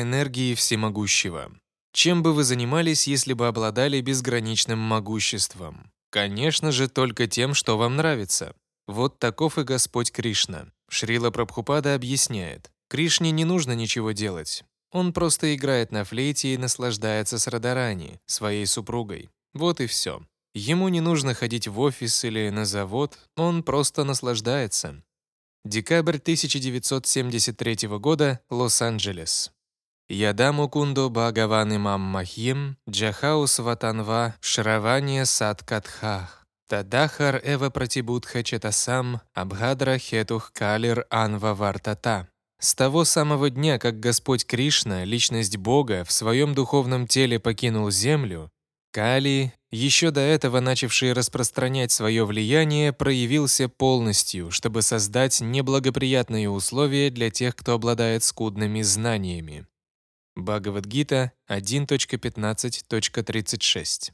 энергии всемогущего. Чем бы вы занимались, если бы обладали безграничным могуществом? Конечно же, только тем, что вам нравится. Вот таков и Господь Кришна. Шрила Прабхупада объясняет. Кришне не нужно ничего делать. Он просто играет на флейте и наслаждается с Радарани, своей супругой. Вот и все. Ему не нужно ходить в офис или на завод, он просто наслаждается. Декабрь 1973 года, Лос-Анджелес. Ядаму кундо Бхагаван Имам Махим, Джахаус Ватанва, Шравания Сад Катхах, Тадахар Эва Пратибудха Четасам, Абхадра Хетух Калир Анва Вартата. С того самого дня, как Господь Кришна, личность Бога, в своем духовном теле покинул Землю, Кали, еще до этого начавший распространять свое влияние, проявился полностью, чтобы создать неблагоприятные условия для тех, кто обладает скудными знаниями. Бхагавадгита 1.15.36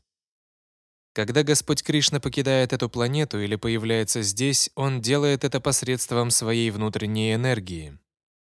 Когда Господь Кришна покидает эту планету или появляется здесь, Он делает это посредством своей внутренней энергии.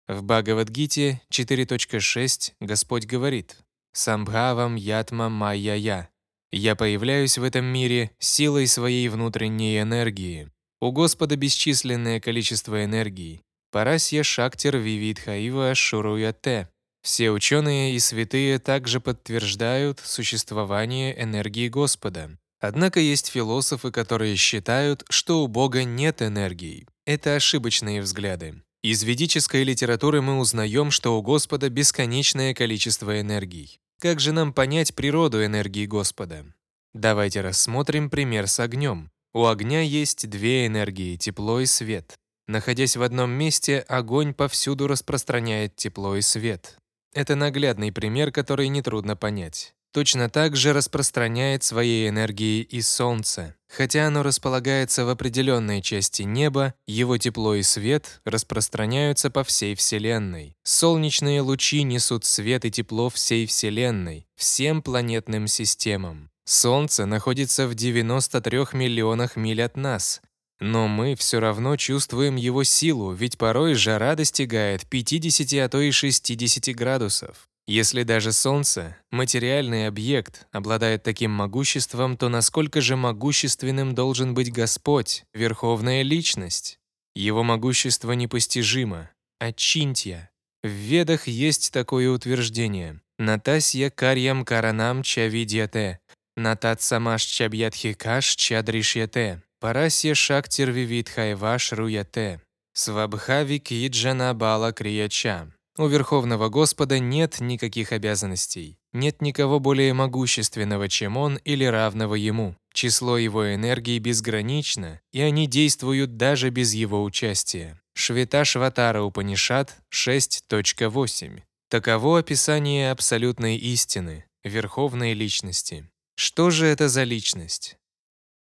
В Бхагавадгите 4.6 Господь говорит «Самбхавам ятма майя-я» Я появляюсь в этом мире силой своей внутренней энергии. У Господа бесчисленное количество энергии. Парасья Шактир Вивидхаива Шуруяте. Все ученые и святые также подтверждают существование энергии Господа. Однако есть философы, которые считают, что у Бога нет энергии. Это ошибочные взгляды. Из ведической литературы мы узнаем, что у Господа бесконечное количество энергий. Как же нам понять природу энергии Господа? Давайте рассмотрим пример с огнем. У огня есть две энергии – тепло и свет. Находясь в одном месте, огонь повсюду распространяет тепло и свет. Это наглядный пример, который нетрудно понять. Точно так же распространяет своей энергией и Солнце. Хотя оно располагается в определенной части неба, его тепло и свет распространяются по всей Вселенной. Солнечные лучи несут свет и тепло всей Вселенной, всем планетным системам. Солнце находится в 93 миллионах миль от нас, но мы все равно чувствуем его силу, ведь порой жара достигает 50, а то и 60 градусов. Если даже Солнце, материальный объект, обладает таким могуществом, то насколько же могущественным должен быть Господь, Верховная Личность? Его могущество непостижимо. Очинтья. В Ведах есть такое утверждение. Натасья карьям каранам чавидьяте. Натат самаш чабьядхикаш чадришьяте. Парасья шактир вивидхайваш руяте. Свабхави киджана бала крияча. У Верховного Господа нет никаких обязанностей. Нет никого более могущественного, чем Он или равного Ему. Число Его энергии безгранично, и они действуют даже без Его участия. Швета Шватара Упанишат 6.8. Таково описание абсолютной истины, Верховной Личности. Что же это за личность?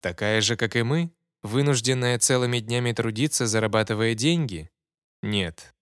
Такая же, как и мы? Вынужденная целыми днями трудиться, зарабатывая деньги? Нет,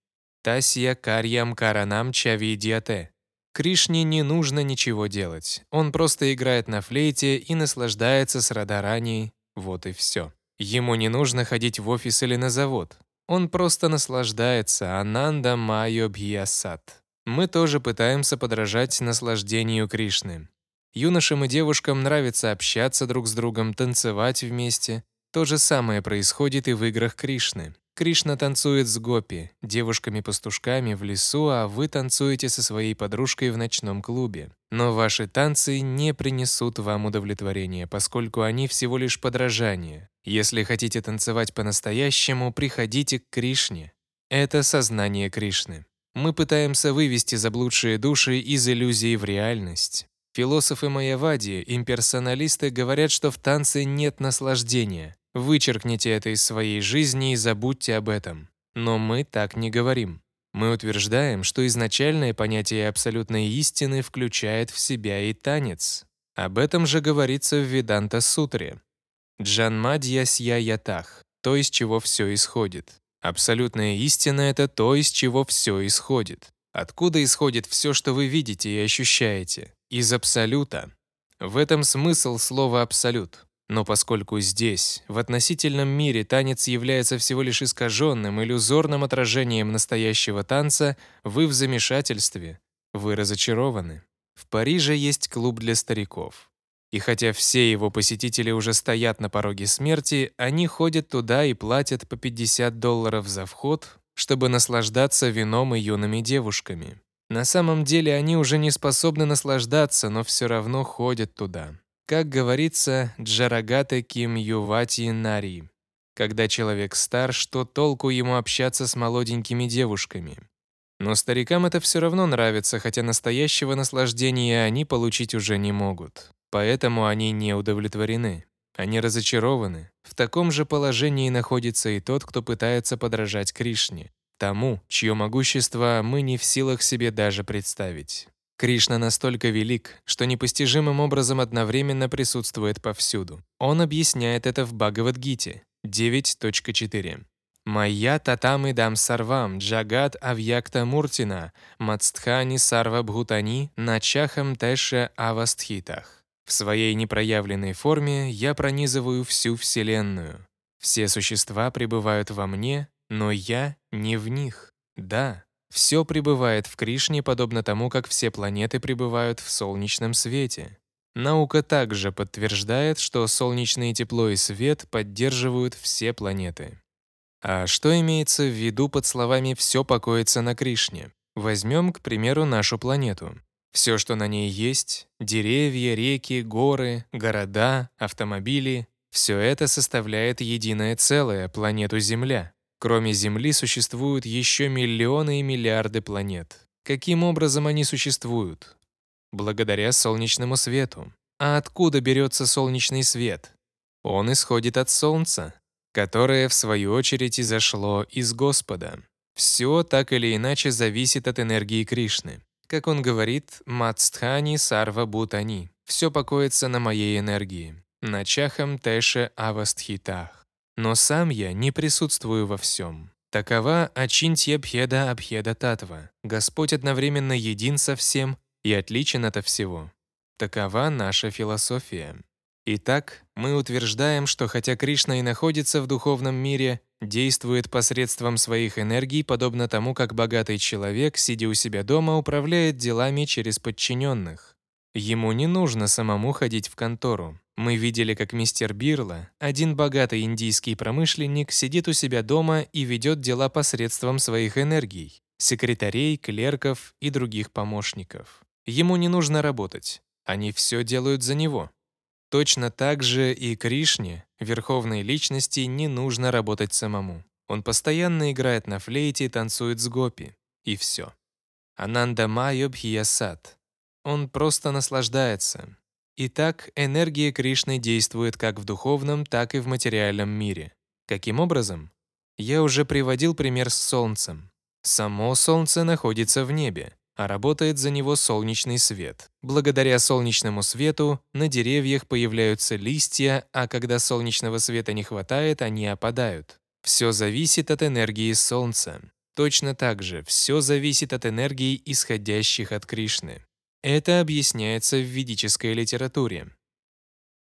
Тасья карьям каранам чавидьяте. Кришне не нужно ничего делать. Он просто играет на флейте и наслаждается с Радарани. Вот и все. Ему не нужно ходить в офис или на завод. Он просто наслаждается Ананда Майо Бхиясат. Мы тоже пытаемся подражать наслаждению Кришны. Юношам и девушкам нравится общаться друг с другом, танцевать вместе. То же самое происходит и в играх Кришны. Кришна танцует с гопи, девушками-пастушками в лесу, а вы танцуете со своей подружкой в ночном клубе. Но ваши танцы не принесут вам удовлетворения, поскольку они всего лишь подражание. Если хотите танцевать по-настоящему, приходите к Кришне. Это сознание Кришны. Мы пытаемся вывести заблудшие души из иллюзии в реальность. Философы Майявади, имперсоналисты говорят, что в танце нет наслаждения. Вычеркните это из своей жизни и забудьте об этом. Но мы так не говорим. Мы утверждаем, что изначальное понятие абсолютной истины включает в себя и танец. Об этом же говорится в Веданта-сутре. Джанмадьясья ятах, то, из чего все исходит. Абсолютная истина — это то, из чего все исходит. Откуда исходит все, что вы видите и ощущаете? Из абсолюта. В этом смысл слова «абсолют». Но поскольку здесь, в относительном мире, танец является всего лишь искаженным, иллюзорным отражением настоящего танца, вы в замешательстве. Вы разочарованы. В Париже есть клуб для стариков. И хотя все его посетители уже стоят на пороге смерти, они ходят туда и платят по 50 долларов за вход, чтобы наслаждаться вином и юными девушками. На самом деле они уже не способны наслаждаться, но все равно ходят туда. Как говорится, «джарагаты ким ювати нари». Когда человек стар, что толку ему общаться с молоденькими девушками? Но старикам это все равно нравится, хотя настоящего наслаждения они получить уже не могут. Поэтому они не удовлетворены. Они разочарованы. В таком же положении находится и тот, кто пытается подражать Кришне, тому, чье могущество мы не в силах себе даже представить. Кришна настолько велик, что непостижимым образом одновременно присутствует повсюду. Он объясняет это в Бхагавадгите 9.4. «Майя татамы дам сарвам джагат авьякта муртина мацтхани сарва бхутани начахам тэше авастхитах». В своей непроявленной форме я пронизываю всю Вселенную. Все существа пребывают во мне, но я не в них. Да, все пребывает в Кришне, подобно тому, как все планеты пребывают в солнечном свете. Наука также подтверждает, что солнечное тепло и свет поддерживают все планеты. А что имеется в виду под словами «все покоится на Кришне»? Возьмем, к примеру, нашу планету. Все, что на ней есть — деревья, реки, горы, города, автомобили — все это составляет единое целое, планету Земля. Кроме Земли существуют еще миллионы и миллиарды планет. Каким образом они существуют? Благодаря солнечному свету. А откуда берется солнечный свет? Он исходит от Солнца, которое, в свою очередь, изошло из Господа. Все так или иначе зависит от энергии Кришны. Как он говорит, «Мацтхани сарва бутани» — «все покоится на моей энергии», на чахам тэше авастхитах. Но сам я не присутствую во всем. Такова Ачинтья Бхеда Абхеда Татва. Господь одновременно един со всем и отличен от всего. Такова наша философия. Итак, мы утверждаем, что хотя Кришна и находится в духовном мире, действует посредством своих энергий, подобно тому, как богатый человек, сидя у себя дома, управляет делами через подчиненных. Ему не нужно самому ходить в контору. Мы видели, как мистер Бирла, один богатый индийский промышленник, сидит у себя дома и ведет дела посредством своих энергий, секретарей, клерков и других помощников. Ему не нужно работать. Они все делают за него. Точно так же и Кришне, верховной личности, не нужно работать самому. Он постоянно играет на флейте и танцует с гопи. И все. Ананда Майо Бхиясат. Он просто наслаждается. Итак, энергия Кришны действует как в духовном, так и в материальном мире. Каким образом? Я уже приводил пример с Солнцем. Само Солнце находится в небе а работает за него солнечный свет. Благодаря солнечному свету на деревьях появляются листья, а когда солнечного света не хватает, они опадают. Все зависит от энергии Солнца. Точно так же все зависит от энергии, исходящих от Кришны. Это объясняется в ведической литературе.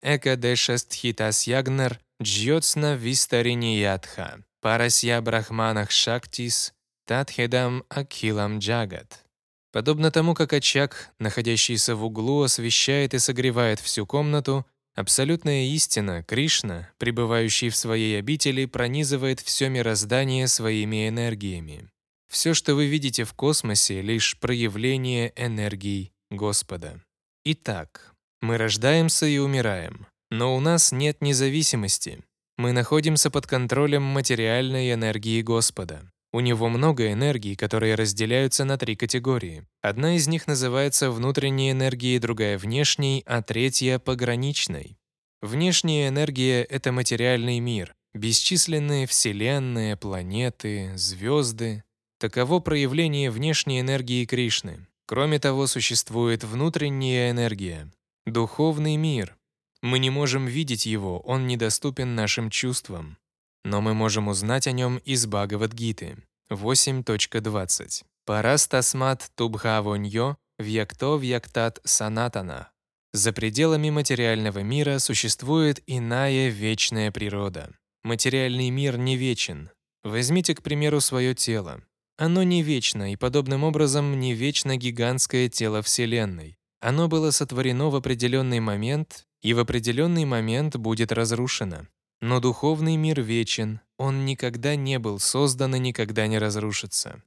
Экадешастхитасьягнар джьотсна вистариниятха парасья брахманах шактис татхедам акилам джагат. Подобно тому, как очаг, находящийся в углу, освещает и согревает всю комнату, абсолютная истина, Кришна, пребывающий в своей обители, пронизывает все мироздание своими энергиями. Все, что вы видите в космосе, лишь проявление энергий Господа. Итак, мы рождаемся и умираем, но у нас нет независимости. Мы находимся под контролем материальной энергии Господа. У него много энергий, которые разделяются на три категории. Одна из них называется внутренней энергией, другая — внешней, а третья — пограничной. Внешняя энергия — это материальный мир, бесчисленные вселенные, планеты, звезды. Таково проявление внешней энергии Кришны. Кроме того, существует внутренняя энергия, духовный мир. Мы не можем видеть его, он недоступен нашим чувствам но мы можем узнать о нем из Бхагавадгиты 8.20. Парастасмат тубхавоньо вьякто вьяктат санатана. За пределами материального мира существует иная вечная природа. Материальный мир не вечен. Возьмите, к примеру, свое тело. Оно не вечно, и подобным образом не вечно гигантское тело Вселенной. Оно было сотворено в определенный момент и в определенный момент будет разрушено. Но духовный мир вечен, он никогда не был создан и никогда не разрушится.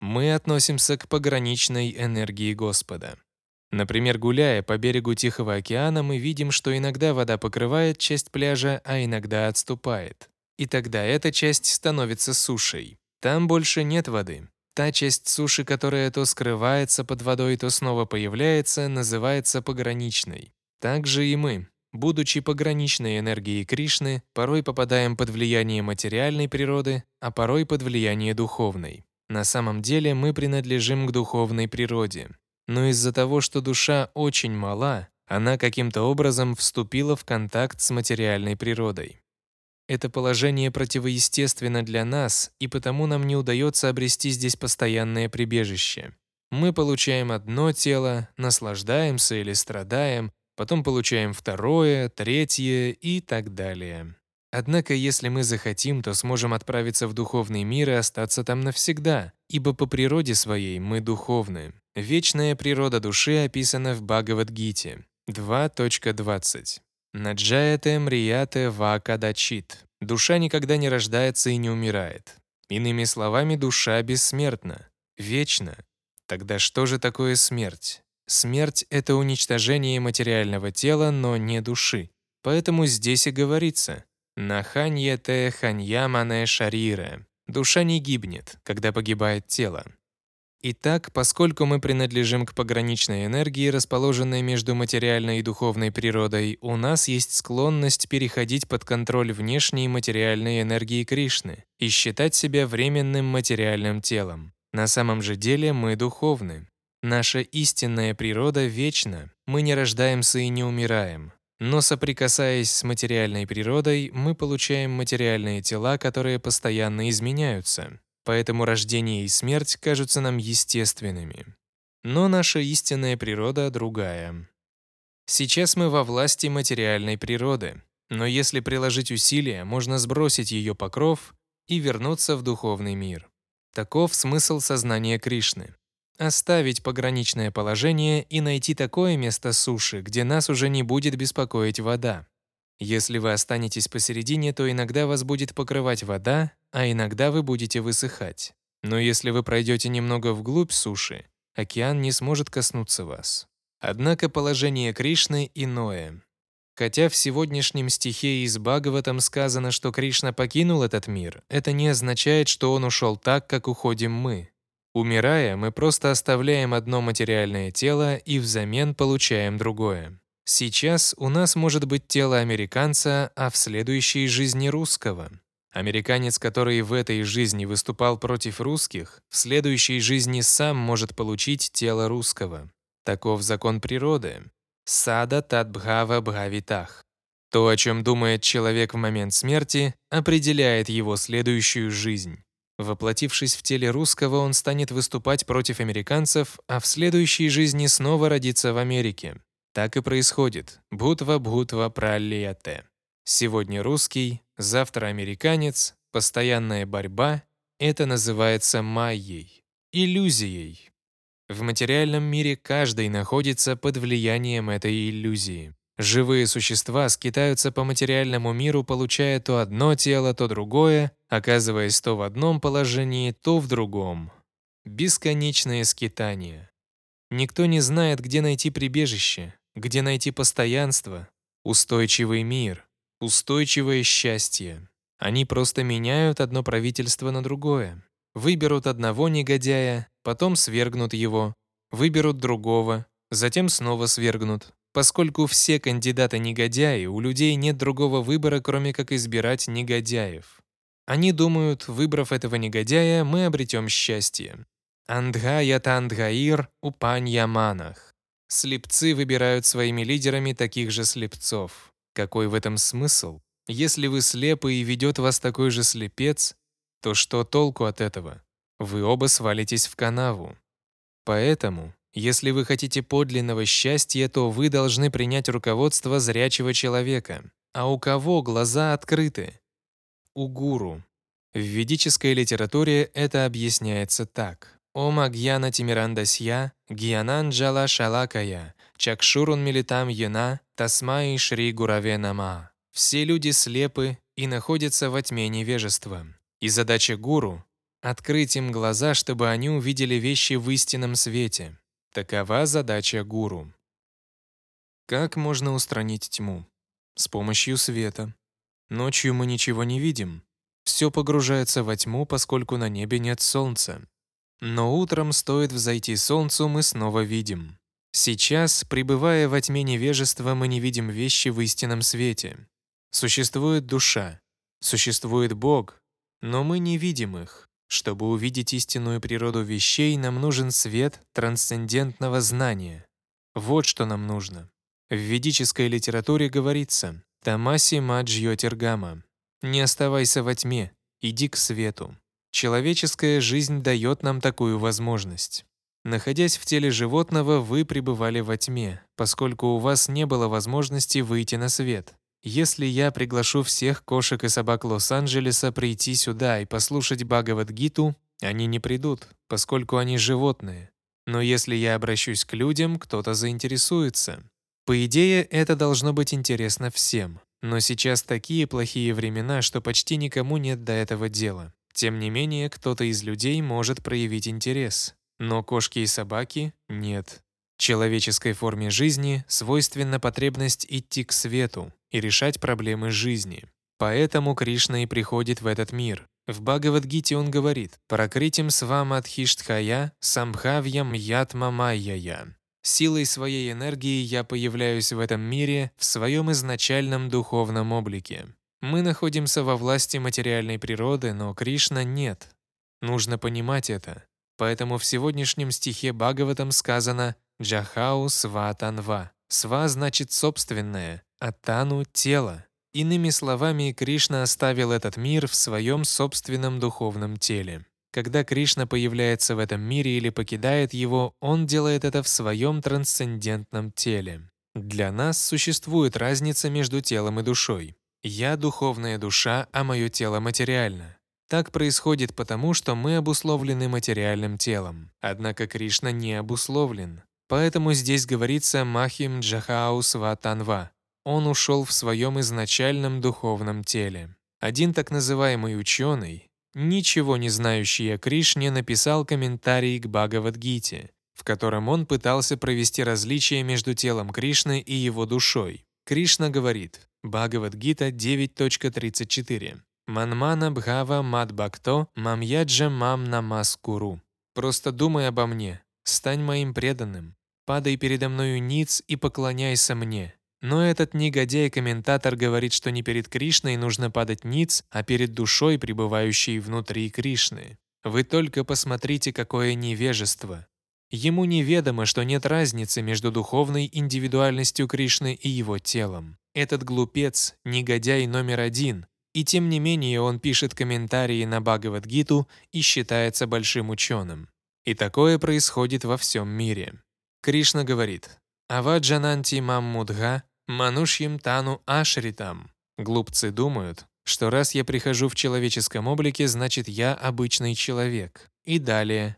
Мы относимся к пограничной энергии Господа. Например, гуляя по берегу Тихого океана, мы видим, что иногда вода покрывает часть пляжа, а иногда отступает. И тогда эта часть становится сушей. Там больше нет воды. Та часть суши, которая то скрывается под водой, то снова появляется, называется пограничной. Так же и мы, будучи пограничной энергией Кришны, порой попадаем под влияние материальной природы, а порой под влияние духовной. На самом деле мы принадлежим к духовной природе. Но из-за того, что душа очень мала, она каким-то образом вступила в контакт с материальной природой. Это положение противоестественно для нас, и потому нам не удается обрести здесь постоянное прибежище. Мы получаем одно тело, наслаждаемся или страдаем, потом получаем второе, третье и так далее. Однако, если мы захотим, то сможем отправиться в духовный мир и остаться там навсегда, ибо по природе своей мы духовны. Вечная природа души описана в Бхагавадгите 2.20. Наджаяте мрияте вакадачит. Душа никогда не рождается и не умирает. Иными словами, душа бессмертна, вечна. Тогда что же такое смерть? Смерть — это уничтожение материального тела, но не души. Поэтому здесь и говорится «Наханьете ханьямане шарире». Душа не гибнет, когда погибает тело. Итак, поскольку мы принадлежим к пограничной энергии, расположенной между материальной и духовной природой, у нас есть склонность переходить под контроль внешней материальной энергии Кришны и считать себя временным материальным телом. На самом же деле мы духовны. Наша истинная природа вечна, мы не рождаемся и не умираем. Но соприкасаясь с материальной природой, мы получаем материальные тела, которые постоянно изменяются. Поэтому рождение и смерть кажутся нам естественными. Но наша истинная природа другая. Сейчас мы во власти материальной природы, но если приложить усилия, можно сбросить ее покров и вернуться в духовный мир. Таков смысл сознания Кришны. Оставить пограничное положение и найти такое место суши, где нас уже не будет беспокоить вода. Если вы останетесь посередине, то иногда вас будет покрывать вода, а иногда вы будете высыхать. Но если вы пройдете немного вглубь суши, океан не сможет коснуться вас. Однако положение Кришны иное. Хотя в сегодняшнем стихе из Бхагаватам сказано, что Кришна покинул этот мир, это не означает, что он ушел так, как уходим мы. Умирая, мы просто оставляем одно материальное тело и взамен получаем другое. Сейчас у нас может быть тело американца, а в следующей жизни русского. Американец, который в этой жизни выступал против русских, в следующей жизни сам может получить тело русского. Таков закон природы. Сада татбхава бхавитах. То, о чем думает человек в момент смерти, определяет его следующую жизнь. Воплотившись в теле русского, он станет выступать против американцев, а в следующей жизни снова родится в Америке. Так и происходит. Бхутва-бхутва пралияте. Сегодня русский, завтра американец, постоянная борьба — это называется майей, иллюзией. В материальном мире каждый находится под влиянием этой иллюзии. Живые существа скитаются по материальному миру, получая то одно тело, то другое, оказываясь то в одном положении, то в другом. Бесконечное скитание. Никто не знает, где найти прибежище, где найти постоянство, устойчивый мир, устойчивое счастье. Они просто меняют одно правительство на другое. Выберут одного негодяя, потом свергнут его, выберут другого, затем снова свергнут. Поскольку все кандидаты негодяи, у людей нет другого выбора, кроме как избирать негодяев. Они думают, выбрав этого негодяя, мы обретем счастье. Андхаятандгаир упаньяманах. Слепцы выбирают своими лидерами таких же слепцов. Какой в этом смысл? Если вы слепы и ведет вас такой же слепец, то что толку от этого? Вы оба свалитесь в канаву. Поэтому, если вы хотите подлинного счастья, то вы должны принять руководство зрячего человека. А у кого глаза открыты? У гуру. В ведической литературе это объясняется так. Ом Агьяна Тимирандасья, Гьянанджала Шалакая, Чакшурун Милитам Яна, Тасмаи Шри Гураве Нама. Все люди слепы и находятся во тьме невежества. И задача гуру — открыть им глаза, чтобы они увидели вещи в истинном свете. Такова задача гуру. Как можно устранить тьму? С помощью света. Ночью мы ничего не видим. Все погружается во тьму, поскольку на небе нет солнца. Но утром стоит взойти солнцу, мы снова видим. Сейчас, пребывая во тьме невежества, мы не видим вещи в истинном свете. Существует душа, существует Бог, но мы не видим их. Чтобы увидеть истинную природу вещей, нам нужен свет трансцендентного знания. Вот что нам нужно. В ведической литературе говорится «Тамаси маджьо тергама» «Не оставайся во тьме, иди к свету». Человеческая жизнь дает нам такую возможность. Находясь в теле животного, вы пребывали во тьме, поскольку у вас не было возможности выйти на свет. Если я приглашу всех кошек и собак Лос-Анджелеса прийти сюда и послушать Бхагавад-гиту, они не придут, поскольку они животные. Но если я обращусь к людям, кто-то заинтересуется. По идее, это должно быть интересно всем. Но сейчас такие плохие времена, что почти никому нет до этого дела. Тем не менее, кто-то из людей может проявить интерес. Но кошки и собаки — нет. Человеческой форме жизни свойственна потребность идти к свету и решать проблемы жизни. Поэтому Кришна и приходит в этот мир. В Бхагавадгите он говорит «Пракритим свамадхиштхая самбхавьям ятма майяя». Силой своей энергии я появляюсь в этом мире в своем изначальном духовном облике. Мы находимся во власти материальной природы, но Кришна нет. Нужно понимать это. Поэтому в сегодняшнем стихе Бхагаватам сказано «Джахау сватанва». «Сва» значит «собственное», а «тану» — «тело». Иными словами, Кришна оставил этот мир в своем собственном духовном теле. Когда Кришна появляется в этом мире или покидает его, он делает это в своем трансцендентном теле. Для нас существует разница между телом и душой. Я — духовная душа, а мое тело материально. Так происходит потому, что мы обусловлены материальным телом. Однако Кришна не обусловлен. Поэтому здесь говорится «Махим Джахау Сватанва». Он ушел в своем изначальном духовном теле. Один так называемый ученый, ничего не знающий о Кришне, написал комментарий к Бхагавадгите, в котором он пытался провести различие между телом Кришны и его душой. Кришна говорит, Бхагавад-гита 9.34. Манмана бхава мадбакто мамьяджа мам намаскуру. Просто думай обо мне, стань моим преданным, падай передо мною ниц и поклоняйся мне. Но этот негодяй-комментатор говорит, что не перед Кришной нужно падать ниц, а перед душой, пребывающей внутри Кришны. Вы только посмотрите, какое невежество. Ему неведомо, что нет разницы между духовной индивидуальностью Кришны и его телом. Этот глупец — негодяй номер один, и тем не менее он пишет комментарии на Бхагавадгиту и считается большим ученым. И такое происходит во всем мире. Кришна говорит «Аваджананти маммудга манушьим тану ашритам». Глупцы думают, что раз я прихожу в человеческом облике, значит я обычный человек. И далее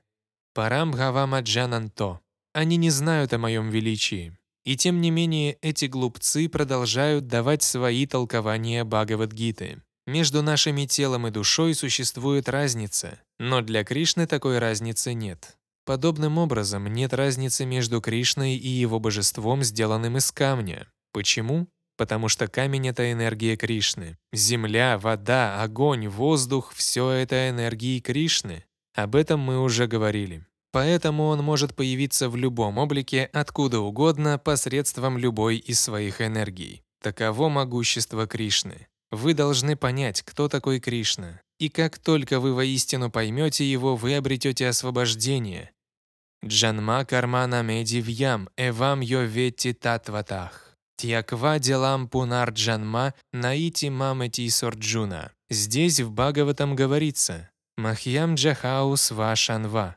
«Парамбхавамаджананто». Они не знают о моем величии. И тем не менее эти глупцы продолжают давать свои толкования Бхагавадгиты. Между нашими телом и душой существует разница, но для Кришны такой разницы нет. Подобным образом нет разницы между Кришной и его божеством, сделанным из камня. Почему? Потому что камень — это энергия Кришны. Земля, вода, огонь, воздух — все это энергии Кришны. Об этом мы уже говорили. Поэтому он может появиться в любом облике, откуда угодно, посредством любой из своих энергий. Таково могущество Кришны. Вы должны понять, кто такой Кришна. И как только вы воистину поймете его, вы обретете освобождение. Джанма кармана медивьям эвам йоветти татватах. Тьяква делам пунар джанма наити мамати сорджуна. Здесь в Бхагаватам говорится «Махьям джахаус вашанва».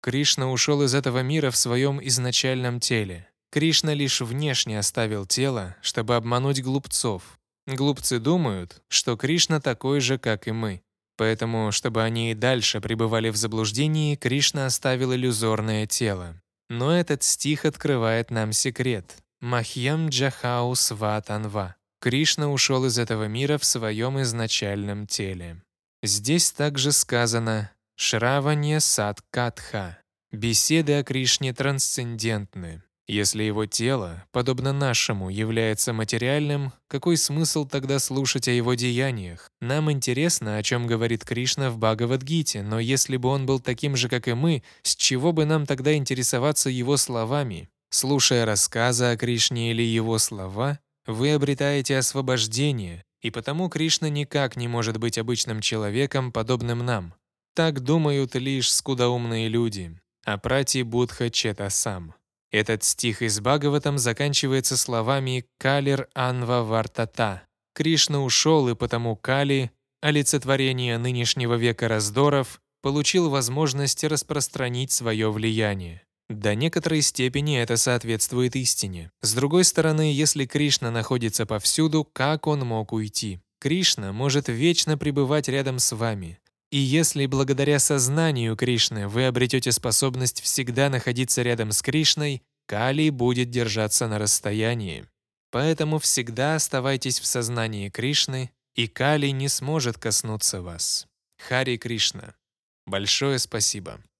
Кришна ушел из этого мира в своем изначальном теле. Кришна лишь внешне оставил тело, чтобы обмануть глупцов. Глупцы думают, что Кришна такой же, как и мы. Поэтому, чтобы они и дальше пребывали в заблуждении, Кришна оставил иллюзорное тело. Но этот стих открывает нам секрет. Махьям Джахау Сватанва. Кришна ушел из этого мира в своем изначальном теле. Здесь также сказано «Шраванья Садкатха». Беседы о Кришне трансцендентны. Если его тело, подобно нашему, является материальным, какой смысл тогда слушать о его деяниях? Нам интересно, о чем говорит Кришна в Бхагавадгите, но если бы он был таким же, как и мы, с чего бы нам тогда интересоваться его словами? Слушая рассказы о Кришне или его слова, вы обретаете освобождение, и потому Кришна никак не может быть обычным человеком, подобным нам. Так думают лишь скудоумные люди. Апрати Будха Чета Сам. Этот стих из Бхагаватам заканчивается словами «Калир Анва Вартата». Кришна ушел, и потому Кали, олицетворение нынешнего века раздоров, получил возможность распространить свое влияние. До некоторой степени это соответствует истине. С другой стороны, если Кришна находится повсюду, как он мог уйти? Кришна может вечно пребывать рядом с вами. И если благодаря сознанию Кришны вы обретете способность всегда находиться рядом с Кришной, Кали будет держаться на расстоянии. Поэтому всегда оставайтесь в сознании Кришны, и Кали не сможет коснуться вас. Хари Кришна. Большое спасибо.